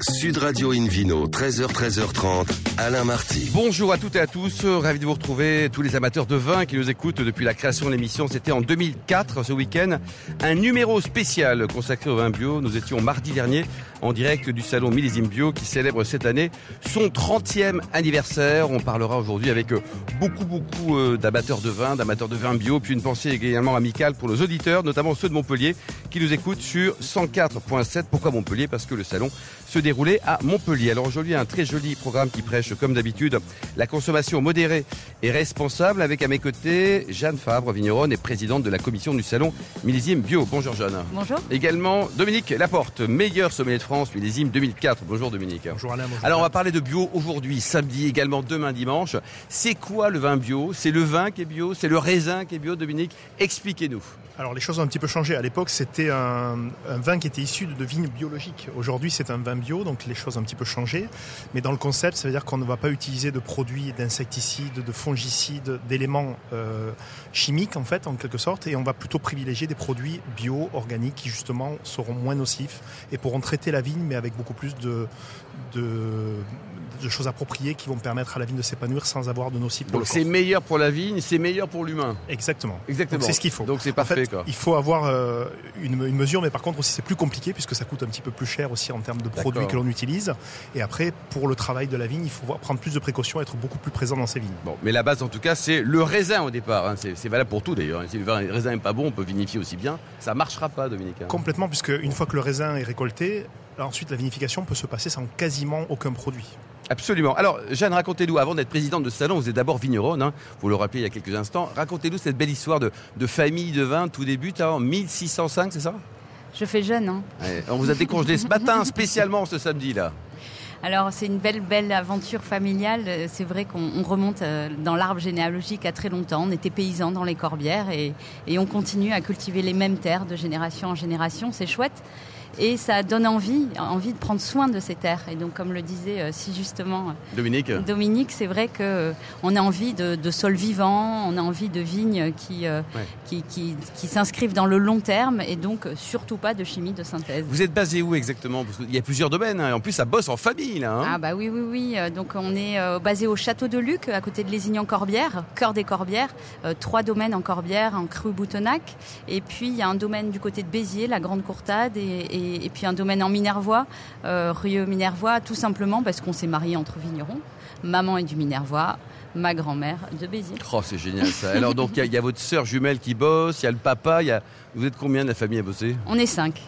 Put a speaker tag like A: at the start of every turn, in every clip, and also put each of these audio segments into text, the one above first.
A: Sud Radio Invino, 13h, 13h30, Alain Marty.
B: Bonjour à toutes et à tous, ravi de vous retrouver, tous les amateurs de vin qui nous écoutent depuis la création de l'émission. C'était en 2004, ce week-end, un numéro spécial consacré au vin bio. Nous étions mardi dernier en direct du salon Millésime Bio qui célèbre cette année son 30e anniversaire. On parlera aujourd'hui avec beaucoup, beaucoup euh, d'amateurs de vin, d'amateurs de vin bio, puis une pensée également amicale pour nos auditeurs, notamment ceux de Montpellier, qui nous écoutent sur 104.7. Pourquoi Montpellier? Parce que le salon se déroulait à Montpellier. Alors aujourd'hui, un très joli programme qui prêche, comme d'habitude, la consommation modérée et responsable, avec à mes côtés Jeanne Fabre, vigneronne et présidente de la commission du salon Millésime Bio. Bonjour Jeanne.
C: Bonjour.
B: Également Dominique Laporte, meilleur sommelier de France, millésime 2004. Bonjour Dominique.
D: Bonjour Alain. Bonjour
B: Alors on va parler de bio aujourd'hui, samedi, également demain dimanche. C'est quoi le vin bio? C'est le vin qui est bio? C'est le raisin qui est bio, Dominique Expliquez-nous.
D: Alors les choses ont un petit peu changé. À l'époque, c'était un, vin qui était issu de vignes biologiques. Aujourd'hui, c'est un vin bio, donc les choses ont un petit peu changé. Mais dans le concept, ça veut dire qu'on ne va pas utiliser de produits d'insecticides, de fongicides, d'éléments euh, chimiques en fait, en quelque sorte, et on va plutôt privilégier des produits bio, organiques, qui justement seront moins nocifs et pourront traiter la vigne, mais avec beaucoup plus de, de choses appropriées qui vont permettre à la vigne de s'épanouir sans avoir de nocifs pour
B: Donc c'est meilleur pour la vigne, c'est meilleur pour l'humain.
D: Exactement.
B: Exactement.
D: C'est ce qu'il faut.
B: Donc c'est parfait.
D: En fait, il faut avoir euh, une, une, mesure, mais par contre aussi c'est plus compliqué puisque ça coûte un petit peu plus cher aussi en termes de produits que l'on utilise. Et après, pour le travail de la vigne, il faut prendre plus de précautions, être beaucoup plus présent dans ces vignes.
B: Bon, mais la base en tout cas, c'est le raisin au départ. Hein. C'est valable pour tout d'ailleurs. Si le raisin n'est pas bon, on peut vinifier aussi bien. Ça marchera pas, Dominique. Hein.
D: Complètement, puisque une fois que le raisin est récolté, ensuite la vinification peut se passer sans quasiment aucun produit.
B: Absolument. Alors, Jeanne, racontez-nous, avant d'être présidente de ce salon, vous êtes d'abord vigneronne, hein, vous le rappelez il y a quelques instants. Racontez-nous cette belle histoire de, de, famille de vin. Tout débute en 1605, c'est ça?
C: Je fais jeune. Hein.
B: Ouais, on vous a décongelé ce matin, spécialement ce samedi-là.
C: Alors c'est une belle belle aventure familiale. C'est vrai qu'on remonte euh, dans l'arbre généalogique à très longtemps. On était paysans dans les Corbières et, et on continue à cultiver les mêmes terres de génération en génération. C'est chouette et ça donne envie, envie de prendre soin de ces terres. Et donc, comme le disait si justement
B: Dominique,
C: Dominique, c'est vrai que on a envie de, de sols vivants, on a envie de vignes qui ouais. qui, qui, qui s'inscrivent dans le long terme et donc surtout pas de chimie de synthèse.
B: Vous êtes basé où exactement? Parce qu'il y a plusieurs domaines. Hein. En plus, ça bosse en famille là. Hein
C: ah bah oui, oui, oui. Donc on est euh, basé au château de Luc, à côté de Lézignan-Corbière, cœur des Corbières. Euh, trois domaines en Corbière, en Cru-Boutonnac, et puis il y a un domaine du côté de Béziers, la Grande Courtade, et, et et, puis un domaine en Minervois, euh, rue Minervois, tout simplement parce qu'on s'est marié entre vignerons. Maman est du Minervois, ma grand-mère de Béziers.
B: Oh, c'est génial ça. Alors donc il y, y, a votre sœur jumelle qui bosse, il y a le papa, y a... vous êtes combien de la famille à bosser?
C: On est cinq.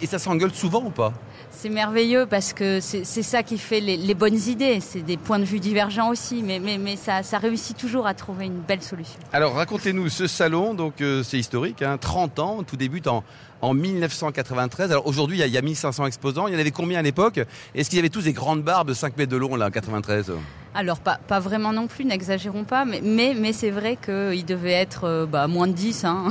B: Et ça s'engueule souvent ou pas?
C: C'est merveilleux parce que c'est ça qui fait les, les bonnes idées. C'est des points de vue divergents aussi, mais, mais, mais ça, ça, réussit toujours à trouver une belle solution.
B: Alors racontez-nous ce salon, donc euh, c'est historique, hein, 30 ans, tout débute en, en 1993. Alors aujourd'hui, il, il y, a 1500 exposants. Il y en avait combien à l'époque? Est-ce qu'il y avait tous des grandes barbes 5 mètres de long là en 93
C: alors pas, pas vraiment non plus, n'exagérons pas, mais, mais, mais c'est vrai qu'il devait être euh, bah, moins de 10. Hein.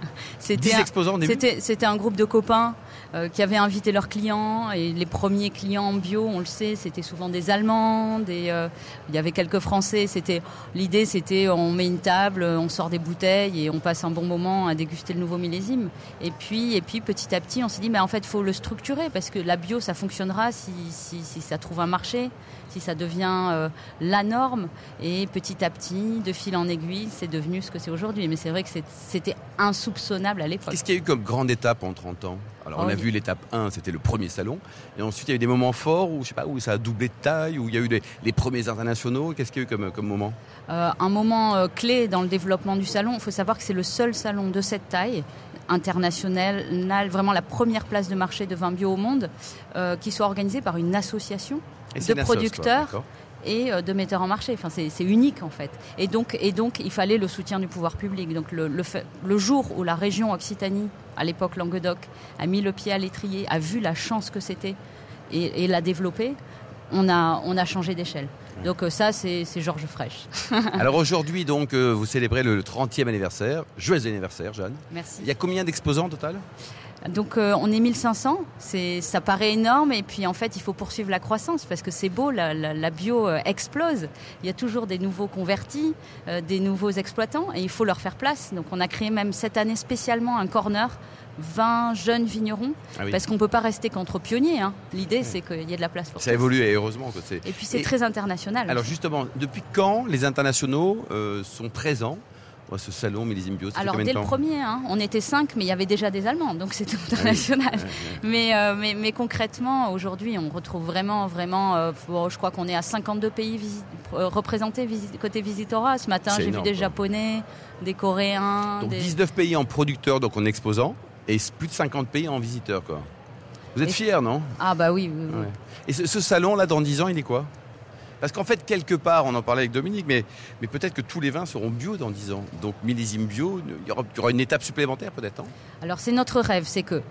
B: 10 exposants
C: C'était un groupe de copains euh, qui avaient invité leurs clients et les premiers clients en bio, on le sait, c'était souvent des Allemands, des, euh, il y avait quelques Français. C'était l'idée, c'était on met une table, on sort des bouteilles et on passe un bon moment à déguster le nouveau millésime. Et puis et puis petit à petit, on s'est dit mais en fait faut le structurer parce que la bio ça fonctionnera si, si, si ça trouve un marché, si ça devient euh, la norme et petit à petit, de fil en aiguille, c'est devenu ce que c'est aujourd'hui. Mais c'est vrai que c'était insoupçonnable à l'époque.
B: Qu'est-ce qu'il y a eu comme grande étape en 30 ans? Alors on
C: Oh,
B: a
C: il-
B: vu l'étape 1, c'était le premier salon, et ensuite il y a eu des moments forts où je sais pas où ça a doublé de taille, où il y a eu des, les premiers internationaux. Qu'est-ce qu'il y a eu comme, comme moment?
C: Euh, un moment euh, clé dans le développement du salon. Il faut savoir que c'est le seul salon de cette taille international, vraiment la première place de marché de vin bio au monde, euh, qui soit organisé par une association de
B: quoi,
C: producteurs et euh, de metteurs en marché. Enfin, c'est unique en fait. Et donc, et donc, il fallait le soutien du pouvoir public. Donc, le, le, fait- le jour où la région Occitanie, à l'époque Languedoc, a mis le pied à l'étrier, a vu la chance que c'était et, et l'a développé, on a, on a changé d'échelle. Donc euh, ça, c'est Georges Frêche.
B: Alors aujourd'hui, donc, euh, vous célébrez le 30e anniversaire. Joyeux anniversaire, Jeanne.
C: Merci.
B: Il y a combien d'exposants au total?
C: Donc euh, on est 1500, c'est, ça paraît énorme et puis en fait il faut poursuivre la croissance parce que c'est beau, la, la- la bio euh, explose. Il y a toujours des nouveaux convertis, euh, des nouveaux exploitants et il faut leur faire place. Donc on a créé même cette année spécialement un corner 20 jeunes vignerons
B: Ah oui.
C: parce qu'on peut pas rester qu'entre pionniers. hein. L'idée c'est qu'il y ait de la place pour
B: Ça
C: tous.
B: évolue et heureusement que c'est.
C: Et puis c'est
B: Et-
C: très international.
B: Alors justement, depuis quand les internationaux euh, sont présents ce salon Millésime Bio
C: Alors dès le premier, hein, on était cinq, mais il y avait déjà des Allemands, donc c'était international.
B: Ouais.
C: Mais, euh, mais, mais concrètement, aujourd'hui, on retrouve vraiment, vraiment, euh, bon, je crois qu'on est à 52 pays visi- euh, représentés visi- côté Visitorat. Ce matin, j'ai vu des
B: quoi.
C: Japonais, des Coréens.
B: Donc
C: des...
B: 19 pays en producteurs, donc en exposants, et plus de 50 pays en visiteurs. Quoi. Vous êtes fiers, non?
C: Ah bah oui. oui, oui.
B: Ouais. Et ce, ce salon-là, dans 10 ans, il est quoi? Parce qu'en fait, quelque part, on en parlait avec Dominique, mais, mais peut-être que tous les vins seront bio dans 10 ans. Donc millésime bio, il y aura, il y aura une étape supplémentaire peut-être hein?
C: Alors c'est notre rêve, c'est que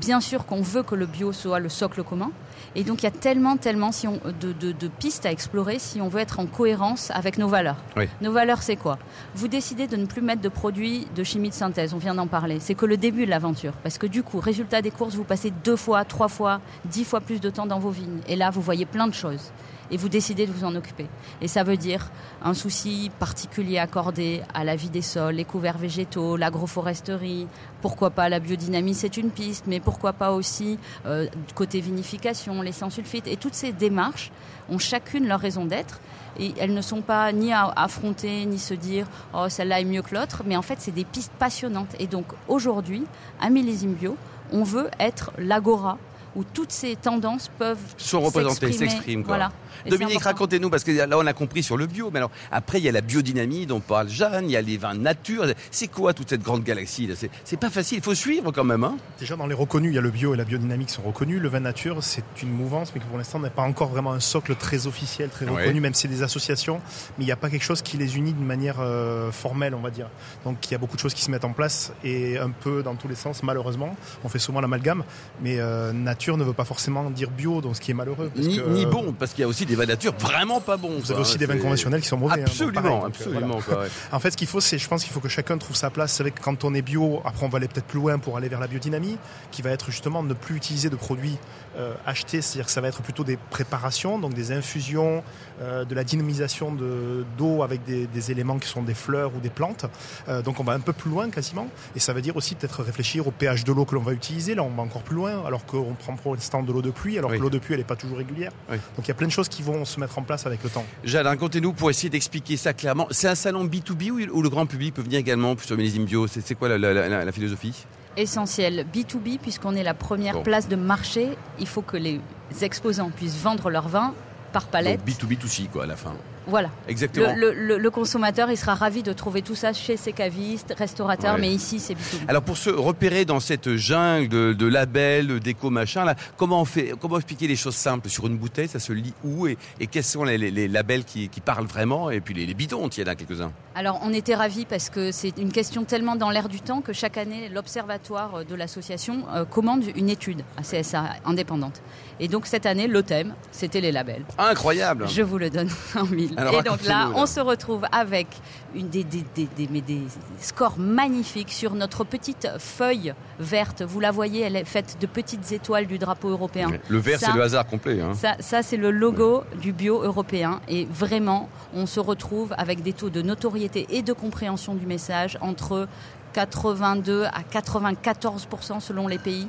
C: bien sûr qu'on veut que le bio soit le socle commun. Et donc il y a tellement, tellement si on, de, de- de pistes à explorer si on veut être en cohérence avec nos valeurs.
B: Oui.
C: Nos valeurs, c'est quoi? Vous décidez de ne plus mettre de produits de chimie de synthèse, on vient d'en parler. C'est que le début de l'aventure. Parce que du coup, résultat des courses, vous passez deux fois, trois fois, dix fois plus de temps dans vos vignes. Et là, vous voyez plein de choses. Et vous décidez de vous en occuper. Et ça veut dire un souci particulier accordé à la vie des sols, les couverts végétaux, l'agroforesterie, pourquoi pas la biodynamie, c'est une piste, mais pourquoi pas aussi euh, côté vinification, les sans sulfites. Et toutes ces démarches ont chacune leur raison d'être. Et elles ne sont pas ni à affronter, ni se dire oh celle-là est mieux que l'autre, mais en fait c'est des pistes passionnantes. Et donc aujourd'hui, à Millésime Bio, on veut être l'agora où toutes ces tendances peuvent
B: Sont représentées,
C: s'exprimer.
B: s'expriment.
C: Voilà.
B: Dominique, racontez-nous, parce que là on a compris sur le bio, mais alors après il y a la biodynamie dont parle Jeanne, il y a les vins nature. C'est quoi toute cette grande galaxie là? C'est- pas facile, il faut suivre quand même. Hein
D: Déjà dans les reconnus, il y a le bio et la biodynamique qui sont reconnus. Le vin nature, c'est une mouvance, mais qui pour l'instant n'est pas encore vraiment un socle très officiel, très
B: Ouais.
D: reconnu, même si c'est des associations, mais il n'y a pas quelque chose qui les unit d'une manière euh, formelle, on va dire. Donc il y a beaucoup de choses qui se mettent en place et un peu dans tous les sens, malheureusement. On fait souvent l'amalgame, mais euh, nature ne veut pas forcément dire bio, donc ce qui est malheureux. parce
B: ni,
D: que,
B: ni
D: euh,
B: bon, parce qu'il y a aussi des vins nature vraiment pas bons.
D: Vous
B: quoi,
D: avez aussi des vins conventionnels qui sont mauvais. hein,
B: Absolument,
D: donc, euh,
B: absolument.
D: voilà.
B: quoi, ouais.
D: En fait, ce qu'il faut, c'est, je pense qu'il faut que chacun trouve sa place. C'est vrai que quand on est bio, après on va aller peut-être plus loin pour aller vers la biodynamie, qui va être justement ne plus utiliser de produits euh, achetés, c'est-à-dire que ça va être plutôt des préparations, donc des infusions, euh, de la dynamisation de, d'eau avec des, des éléments qui sont des fleurs ou des plantes. Euh, donc on va un peu plus loin quasiment, et ça veut dire aussi peut-être réfléchir au pH de l'eau que l'on va utiliser. Là, on va encore plus loin, alors qu'on prend pour l'instant de l'eau de pluie, alors
B: Oui.
D: que l'eau de pluie elle n'est pas toujours régulière.
B: Oui.
D: Donc il y a plein de choses qui vont se mettre en place avec le temps.
B: Jeanne, racontez-nous pour essayer d'expliquer ça clairement. C'est un salon B2B où, où le grand public peut venir également sur Millésime Bio C'est c'est quoi la, la- la- la philosophie?
C: Essentiel B2B puisqu'on est la première
B: Bon.
C: place de marché. Il faut que les exposants puissent vendre leur vin par palette.
B: Donc B2B2C quoi à la fin.
C: Voilà.
B: Exactement.
C: Le, le- le- le consommateur, il sera ravi de trouver tout ça chez ses cavistes, restaurateurs,
B: Ouais.
C: mais ici c'est B2B.
B: Alors pour se repérer dans cette jungle de, de labels, d'éco machin, là, comment on fait, comment expliquer les choses simples sur une bouteille? Ça se lit où et, et quels sont les, les- les labels qui, qui parlent vraiment Et puis les, les bidons, il y en a quelques-uns.
C: Alors on était ravis parce que c'est une question tellement dans l'air du temps que chaque année l'observatoire de l'association euh, commande une étude à CSA indépendante. Et donc cette année le thème c'était les labels.
B: Incroyable.
C: Je vous le donne en mille.
B: Alors,
C: et donc là, on se retrouve avec une des, des, des, des- mais des scores magnifiques sur notre petite feuille verte. Vous la voyez, elle est faite de petites étoiles du drapeau européen.
B: Le vert, c'est le hasard complet. Hein.
C: Ça, ça c'est le logo du bio européen. Et vraiment, on se retrouve avec des taux de notoriété et de compréhension du message entre 82 à 94% selon les pays.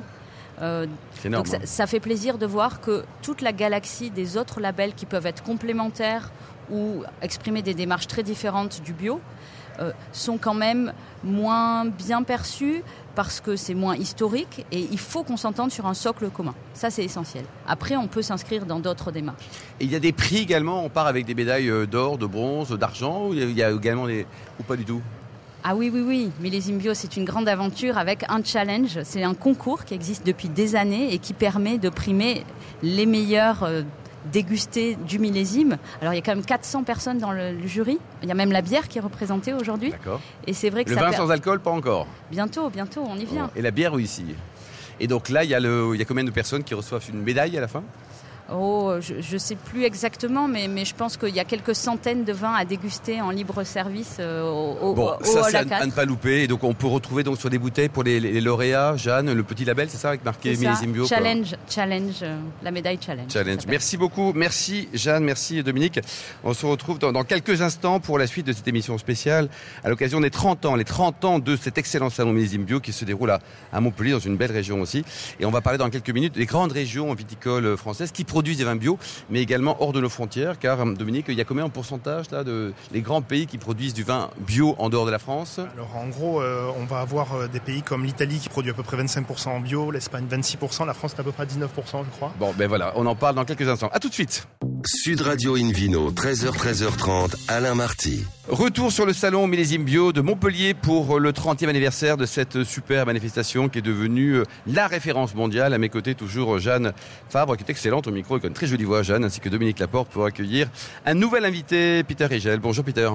C: Euh,
B: C'est énorme.
C: donc ça,
B: hein.
C: ça fait plaisir de voir que toute la galaxie des autres labels qui peuvent être complémentaires ou exprimer des démarches très différentes du bio euh, sont quand même moins bien perçus parce que c'est moins historique et il faut qu'on s'entende sur un socle commun. Ça, c'est essentiel. Après, on peut s'inscrire dans d'autres démarches.
B: Et il y a des prix également. On part avec des médailles euh, d'or, de bronze, d'argent. ou Il y a- il y a également des ou pas du tout?
C: Ah oui, oui, oui. Millésime Bio, c'est une grande aventure avec un challenge. C'est un concours qui existe depuis des années et qui permet de primer les meilleurs dégustés du millésime. Alors, il y a quand même 400 personnes dans le, le jury. Il y a même la bière qui est représentée aujourd'hui.
B: D'accord.
C: Et c'est vrai que
B: Le
C: ça
B: vin
C: per-
B: sans alcool, pas encore.
C: Bientôt, bientôt, on y vient.
B: Et la bière, oui, ici. Et donc là, il y, a le, il y a combien de personnes qui reçoivent une médaille à la fin?
C: Oh, je ne sais plus exactement, mais, mais je pense qu'il y a quelques centaines de vins à déguster en libre service euh, au,
B: Bon,
C: au
B: ça c'est à,
C: A4.
B: à ne pas louper. Et donc on peut retrouver donc sur des bouteilles pour les, les lauréats, Jeanne, le petit label, c'est ça, avec marqué millésime bio. quoi.
C: challenge, challenge, euh, la médaille challenge.
B: Challenge. Merci beaucoup. Merci Jeanne, merci Dominique. On se retrouve dans, dans quelques instants pour la suite de cette émission spéciale à l'occasion des 30 ans, les 30 ans de cet excellent salon millésime bio qui se déroule à, à Montpellier dans une belle région aussi. Et on va parler dans quelques minutes des grandes régions viticoles françaises qui produisent des vins bio, mais également hors de nos frontières. Car Dominique, il y a combien en pourcentage là de les grands pays qui produisent du vin bio en dehors de la France?
D: Alors en gros, euh, on va avoir euh, des pays comme l'Italie qui produit à peu près 25% en bio, l'Espagne 26%, la France est à peu près à 19% je crois.
B: Bon, ben voilà, on en parle dans quelques instants. À tout de suite.
A: Sud Radio Invino, 13h, 13h30, Alain Marty.
B: Retour sur le salon millésime bio de Montpellier pour le 30e anniversaire de cette super manifestation qui est devenue euh, la référence mondiale. À mes côtés, toujours Jeanne Fabre, qui est excellente au micro et qui a une très jolie voix, Jeanne, ainsi que Dominique Laporte pour accueillir un nouvel invité, Peter Rigel. Bonjour Peter.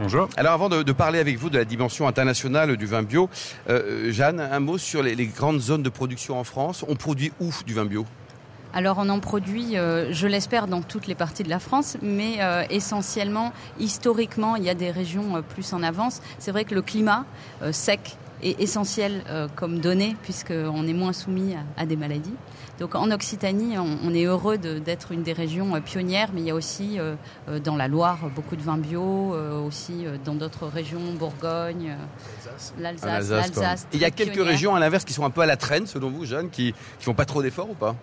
E: Bonjour.
B: Alors avant de, de parler avec vous de la dimension internationale du vin bio, euh, Jeanne, un mot sur les, les grandes zones de production en France. On produit où du vin bio?
C: Alors on en produit, euh, je l'espère, dans toutes les parties de la France, mais euh, essentiellement, historiquement, il y a des régions euh, plus en avance. C'est vrai que le climat euh, sec est essentiel euh, comme donnée, puisqu'on est moins soumis à, à des maladies. Donc en Occitanie, on, on est heureux de- d'être une des régions euh, pionnières, mais il y a aussi dans la Loire beaucoup de vins bio, euh, aussi euh, dans d'autres régions, Bourgogne, l'Alsace.
B: Il y a quelques
C: pionnière.
B: régions à l'inverse qui sont un peu à la traîne, selon vous, Jeanne, qui, qui font pas trop d'efforts ou pas?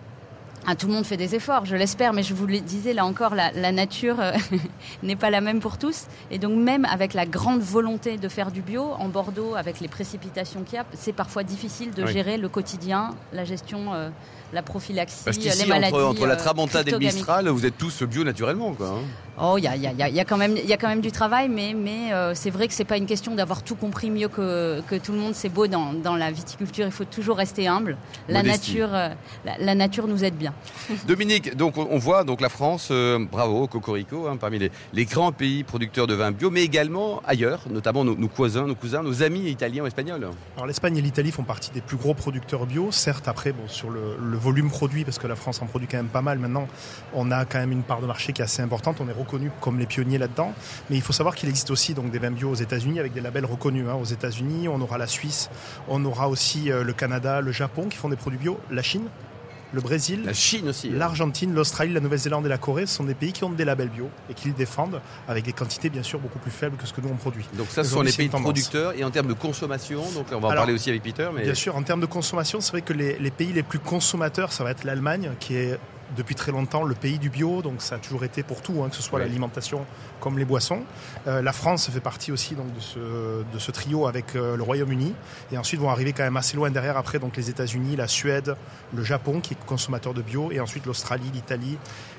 C: Ah, tout le monde fait des efforts, je l'espère, mais je vous le disais, là encore, la, la nature euh, n'est pas la même pour tous. Et donc même avec la grande volonté de faire du bio, en Bordeaux, avec les précipitations qu'il y a, c'est parfois difficile de
B: Oui.
C: gérer le quotidien, la gestion, euh, la prophylaxie,
B: Parce
C: les
B: qu'ici,
C: maladies.
B: entre, entre la
C: euh,
B: Tramontane et le. Mistral, vous êtes tous bio naturellement. Quoi, hein.
C: Oh, il y a, il y, a, il y a- il y a quand même, il y a quand même du travail, mais, mais euh, c'est vrai que c'est pas une question d'avoir tout compris mieux que, que tout le monde. C'est beau dans, dans la viticulture, il faut toujours rester humble. La
B: Modestie.
C: nature, euh, la, la nature nous aide bien.
B: Dominique, donc on on voit donc la France, euh, bravo, Cocorico, hein, parmi les, les grands pays producteurs de vins bio, mais également ailleurs, notamment nos, nos cousins, nos cousins, nos amis italiens ou espagnols.
D: Alors l'Espagne et l'Italie font partie des plus gros producteurs bio. Certes, après, bon, sur le, le volume produit, parce que la France en produit quand même pas mal maintenant, on a quand même une part de marché qui est assez importante. On est reconnu comme les pionniers là-dedans. Mais il faut savoir qu'il existe aussi des vins bio aux États-Unis avec des labels reconnus. hein. Aux États-Unis, on aura la Suisse, on aura aussi euh, le Canada, le Japon qui font des produits bio, la Chine, le Brésil.
B: La Chine aussi. hein.
D: L'Argentine, l'Australie, la Nouvelle-Zélande et la Corée sont des pays qui ont des labels bio et qui le défendent avec des quantités bien sûr beaucoup plus faibles que ce que nous on produit.
B: Donc ça, ce sont les pays producteurs et en termes de consommation, donc on va en
D: Alors,
B: parler aussi avec Peter. Mais
D: Bien sûr, en termes de consommation, c'est vrai que les, les pays les plus consommateurs, ça va être l'Allemagne, qui est depuis très longtemps le pays du bio, donc ça a toujours été pour tout, hein, que ce soit l'alimentation comme les boissons. Euh, la France fait partie aussi donc, de, ce, de ce trio avec euh, le Royaume-Uni, et ensuite vont arriver quand même assez loin derrière après donc les États-Unis, la Suède, le Japon qui est consommateur de bio, et ensuite l'Australie, l'Italie,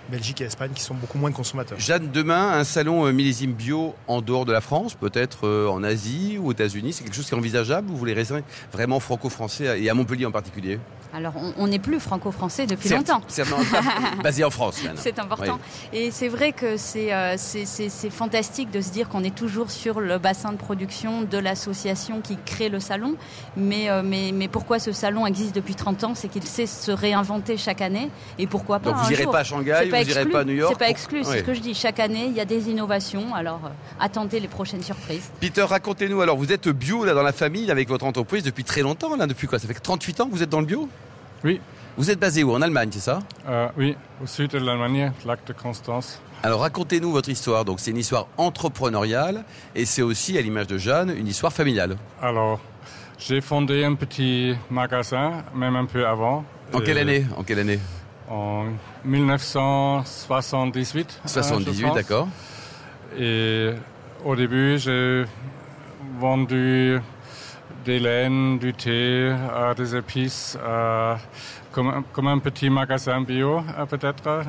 D: Belgique et Espagne qui sont beaucoup moins consommateurs.
B: Jeanne, demain, un salon euh, millésime bio en dehors de la France, peut-être en Asie ou aux États-Unis, c'est quelque chose qui est envisageable ou vous les restez vraiment franco-français et à Montpellier en particulier?
C: Alors on- n'est plus franco-français depuis longtemps.
B: non, basé en France.
C: C'est important. Et c'est vrai que c'est euh, c'est- c'est- c'est fantastique de se dire qu'on est toujours sur le bassin de production de l'association qui crée le salon. Mais, euh, mais, mais pourquoi ce salon existe depuis 30 ans C'est qu'il sait se réinventer chaque année. Et pourquoi pas
B: Donc vous n'irez pas à Shanghai,
C: C'est
B: vous n'irez pas à New York
C: C'est pas exclu, c'est ce que je dis. Chaque année, il y a des innovations. Alors euh, attendez les prochaines surprises.
B: Peter, racontez-nous, alors vous êtes bio là dans la famille avec votre entreprise depuis très longtemps, là, depuis quoi? Ça fait 38 ans que vous êtes dans le bio?
E: Oui.
B: Vous êtes basé où? En Allemagne, c'est ça?
E: Euh, oui, au sud de l'Allemagne, lac de Constance.
B: Alors racontez-nous votre histoire. Donc c'est une histoire entrepreneuriale et c'est aussi, à l'image de Jeanne, une histoire familiale.
E: Alors, j'ai fondé un petit magasin, même un peu avant.
B: En quelle
E: Euh,
B: année? En quelle année?
E: En 1978. euh, je
B: 78,
E: pense.
B: d'accord.
E: Et au début, j'ai vendu des laines, du thé, euh, des épices, euh, comme, un- petit magasin bio euh, peut-être.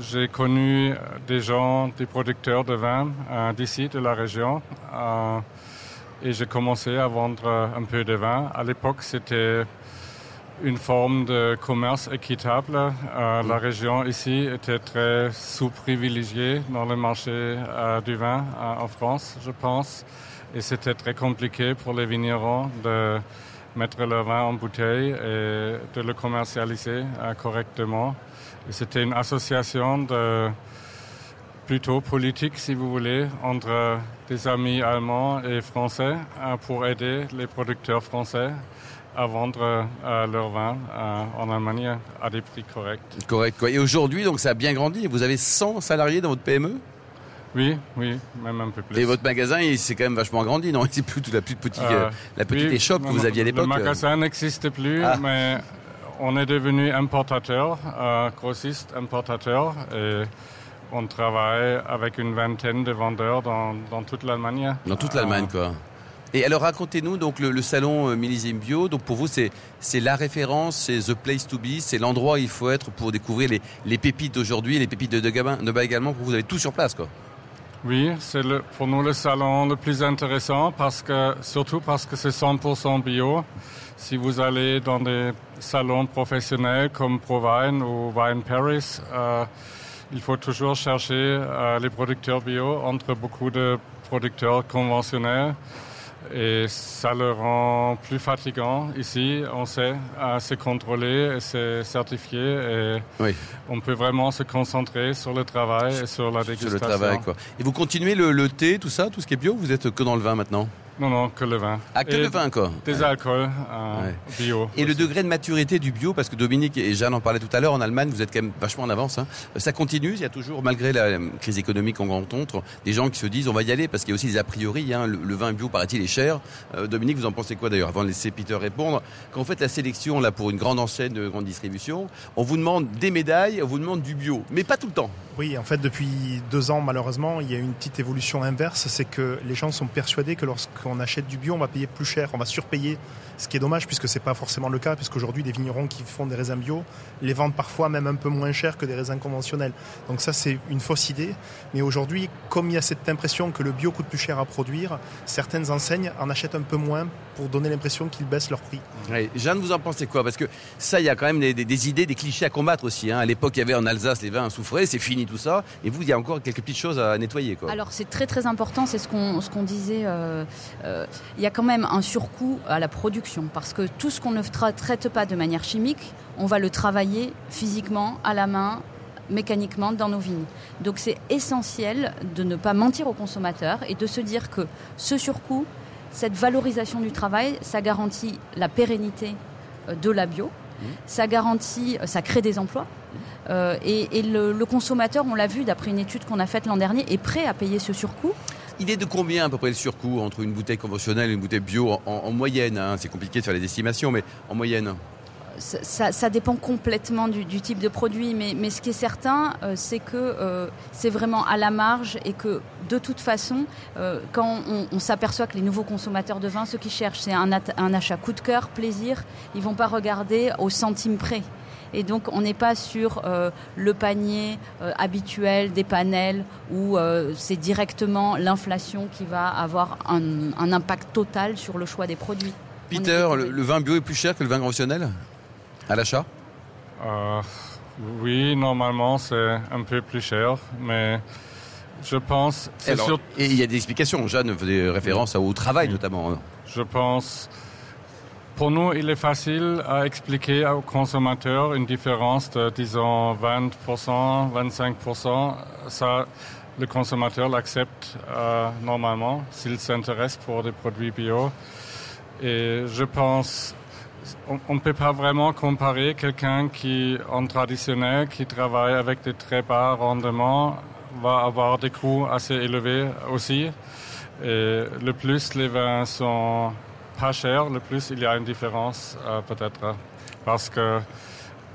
E: J'ai connu des gens, des producteurs de vin d'ici, de la région. et j'ai commencé à vendre un peu de vin. À l'époque, c'était une forme de commerce équitable. La région ici était très sous-privilégiée dans le marché du vin en France, je pense. Et c'était très compliqué pour les vignerons de mettre leur vin en bouteille et de le commercialiser euh, correctement. C'était une association plutôt politique, si vous voulez, entre des amis allemands et français euh, pour aider les producteurs français à vendre euh, leur vin en Allemagne à des prix corrects.
B: Correct. Et aujourd'hui, donc ça a bien grandi. Vous avez 100 salariés dans votre PME
E: Oui, oui, même un peu plus.
B: Et votre magasin, il s'est quand même vachement agrandi, non? C'est plus la plus petite, euh, la petite
E: oui,
B: échoppe que vous aviez à l'époque.
E: Le magasin n'existe plus,
B: Ah.
E: mais on est devenu importateur, euh, grossiste importateur, et on travaille avec une vingtaine de vendeurs dans, dans toute l'Allemagne.
B: Dans toute l'Allemagne, quoi. Et alors racontez-nous donc le, le salon euh, Millésime Bio. Donc pour vous c'est c'est la référence, c'est the place to be, c'est l'endroit où il faut être pour découvrir les, les pépites d'aujourd'hui, les pépites de de Gabin, de bas également. Pour vous avez tout sur place quoi.
E: Oui, c'est pour nous le salon le plus intéressant parce que, surtout parce que c'est 100% bio. Si vous allez dans des salons professionnels comme ProWine ou Wine Paris, euh, il faut toujours chercher euh, les producteurs bio entre beaucoup de producteurs conventionnels. Et ça le rend plus fatigant ici, on sait, c'est contrôlé et c'est certifié et
B: Oui.
E: on peut vraiment se concentrer sur le travail et sur la
B: Sur
E: dégustation.
B: le travail quoi. Et vous continuez le, le thé, tout ça, tout ce qui est bio. Vous êtes que dans le vin maintenant?
E: Non, non, que le vin.
B: Ah que
E: Et
B: le vin quoi.
E: Des alcools euh,
B: Ouais.
E: bio.
B: Et le degré de maturité du bio, parce que Dominique et Jeanne en parlaient tout à l'heure, en Allemagne, vous êtes quand même vachement en avance. hein. Ça continue, il y a toujours, malgré la crise économique qu'on rencontre, des gens qui se disent on va y aller, parce qu'il y a aussi des a priori. hein. Le, le vin bio, paraît-il, est cher. Euh, Dominique, vous en pensez quoi d'ailleurs Avant de laisser Peter répondre, quand vous faites la sélection là pour une grande enseigne de grande distribution, on vous demande des médailles, on vous demande du bio, mais pas tout le temps.
D: Oui, en fait, depuis deux ans, malheureusement, il y a une petite évolution inverse. C'est que les gens sont persuadés que lorsqu'on achète du bio, on va payer plus cher, on va surpayer. Ce qui est dommage, puisque c'est pas forcément le cas, puisqu'aujourd'hui, des vignerons qui font des raisins bio les vendent parfois même un peu moins cher que des raisins conventionnels. Donc ça, c'est une fausse idée. Mais aujourd'hui, comme il y a cette impression que le bio coûte plus cher à produire, certaines enseignes en achètent un peu moins pour donner l'impression qu'ils baissent leur prix.
B: Ouais. Jeanne, vous en pensez quoi? Parce que ça, il y a quand même des, des- des idées, des clichés à combattre aussi. hein. À l'époque, il y avait en Alsace les vins soufrés, c'est fini tout ça. Et vous, il y a encore quelques petites choses à nettoyer. Quoi.
C: Alors c'est très très important, c'est ce qu'on ce qu'on disait. euh, euh, Il y a quand même un surcoût à la production parce que tout ce qu'on ne tra- traite pas de manière chimique, on va le travailler physiquement, à la main, mécaniquement dans nos vignes. Donc c'est essentiel de ne pas mentir aux consommateurs et de se dire que ce surcoût, cette valorisation du travail, ça garantit la pérennité euh, de la bio, ça garantit, ça crée des emplois. Euh, et et le, le consommateur, on l'a vu d'après une étude qu'on a faite l'an dernier, est prêt à payer ce surcoût.
B: Il est de combien à peu près le surcoût entre une bouteille conventionnelle et une bouteille bio en, en moyenne hein? C'est compliqué de faire les estimations, mais en moyenne.
C: Ça, ça- dépend complètement du, du type de produit, mais, mais ce qui est certain, euh, c'est que euh, c'est vraiment à la marge et que de toute façon, euh, quand on, on s'aperçoit que les nouveaux consommateurs de vin, ce qu'ils cherchent, c'est un, at- un achat coup de cœur, plaisir, ils vont pas regarder au centime près. Et donc, on n'est pas sur euh, le panier euh, habituel des panels où euh, c'est directement l'inflation qui va avoir un, un impact total sur le choix des produits. Est
B: Peter, le, le vin bio est plus cher que le vin conventionnel? À l'achat
E: Euh, oui, normalement, c'est un peu plus cher, mais je pense,
B: Alors, Et il y a des explications. Jeanne faisait référence au travail notamment.
E: je pense, pour nous, il est facile à expliquer aux consommateurs une différence de, disons, 20%, 25%. Ça, le consommateur l'accepte euh, normalement s'il s'intéresse pour des produits bio. Et je pense, on ne peut pas vraiment comparer quelqu'un qui, en traditionnel, qui travaille avec des très bas rendements, va avoir des coûts assez élevés aussi. Et le plus les vins sont pas chers, le plus il y a une différence euh, peut-être. Parce que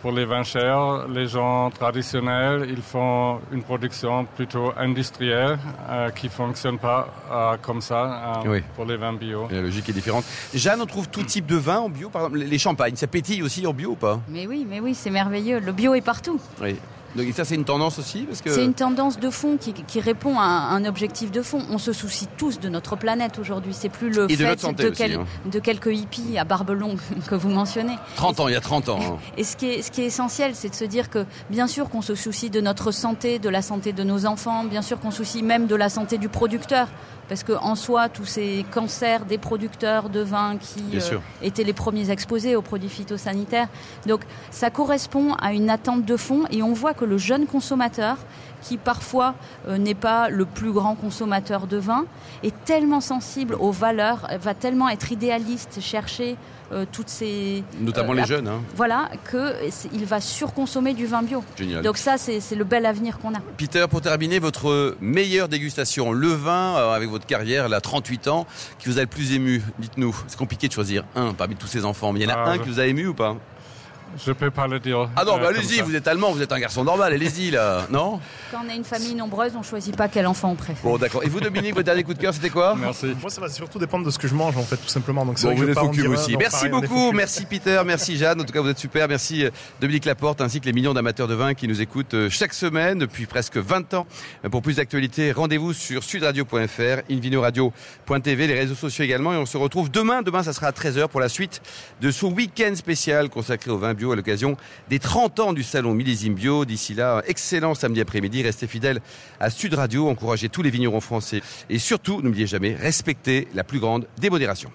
E: pour les vins chers, les gens traditionnels, ils font une production plutôt industrielle euh, qui fonctionne pas euh, comme ça euh,
B: Oui.
E: pour les vins bio.
B: La logique est différente. Jeanne, on trouve tout type de vin en bio, par exemple les champagnes. Ça pétille aussi en bio ou pas?
C: Mais oui, mais oui, c'est merveilleux. Le bio est partout.
B: Oui. Donc ça c'est une tendance aussi parce que
C: C'est une tendance de fond qui, qui répond à un objectif de fond. On se soucie tous de notre planète aujourd'hui. C'est plus le
B: Et de
C: fait
B: notre santé aussi, hein.
C: de quelques hippies à barbe longue que vous mentionnez.
B: 30 ans, il y a 30 ans. hein.
C: Et ce qui est, ce qui est essentiel, c'est de se dire que bien sûr qu'on se soucie de notre santé, de la santé de nos enfants, bien sûr qu'on se soucie même de la santé du producteur. Parce que en soi, tous ces cancers des producteurs de vin qui
B: sûr.
C: étaient les premiers exposés aux produits phytosanitaires. Donc ça correspond à une attente de fond et on voit que le jeune consommateur, qui parfois euh, n'est pas le plus grand consommateur de vin, est tellement sensible aux valeurs, va tellement être idéaliste, chercher euh, toutes ces...
B: Notamment
C: euh,
B: les
C: la-
B: jeunes. Hein.
C: Voilà, qu'il va surconsommer du vin bio.
B: Génial.
C: Donc ça, c'est c'est le bel avenir qu'on a.
B: Peter, pour terminer, votre meilleure dégustation, le vin euh, avec votre carrière, là, 38 ans, qui vous a le plus ému Dites-nous. C'est compliqué de choisir un parmi tous ces enfants, mais il y en a
E: Ah,
B: un
E: je-
B: qui vous a ému ou pas?
E: Je peux pas le dire.
B: Ah non,
E: euh,
B: bah allez-y, vous êtes allemand, vous êtes un garçon normal, allez-y là, non
C: Quand on a une famille nombreuse, on choisit pas quel enfant on préfère.
B: Bon, d'accord. Et vous, Dominique, votre dernier coup de cœur, c'était quoi
E: Merci.
D: Moi, ça va surtout dépendre de ce que je mange, en fait, tout simplement. Donc, c'est
B: Bon, vous êtes
D: un.
B: aussi.
D: Non,
B: Merci
D: pareil, est
B: beaucoup. Merci Peter, merci Jeanne. En tout cas, vous êtes super. Merci euh, Dominique Laporte ainsi que les millions d'amateurs de vin qui nous écoutent euh, chaque semaine depuis presque 20 ans. Pour plus d'actualités, rendez-vous sur sudradio.fr, invinoradio.tv, les réseaux sociaux également. Et on se retrouve demain. Demain, ça sera à 13h pour la suite de ce week-end spécial consacré au vin à l'occasion des 30 ans du salon Millésime Bio. D'ici là, excellent samedi après-midi. Restez fidèles à Sud Radio. Encouragez tous les vignerons français. Et surtout, n'oubliez jamais, respectez la plus grande démodération.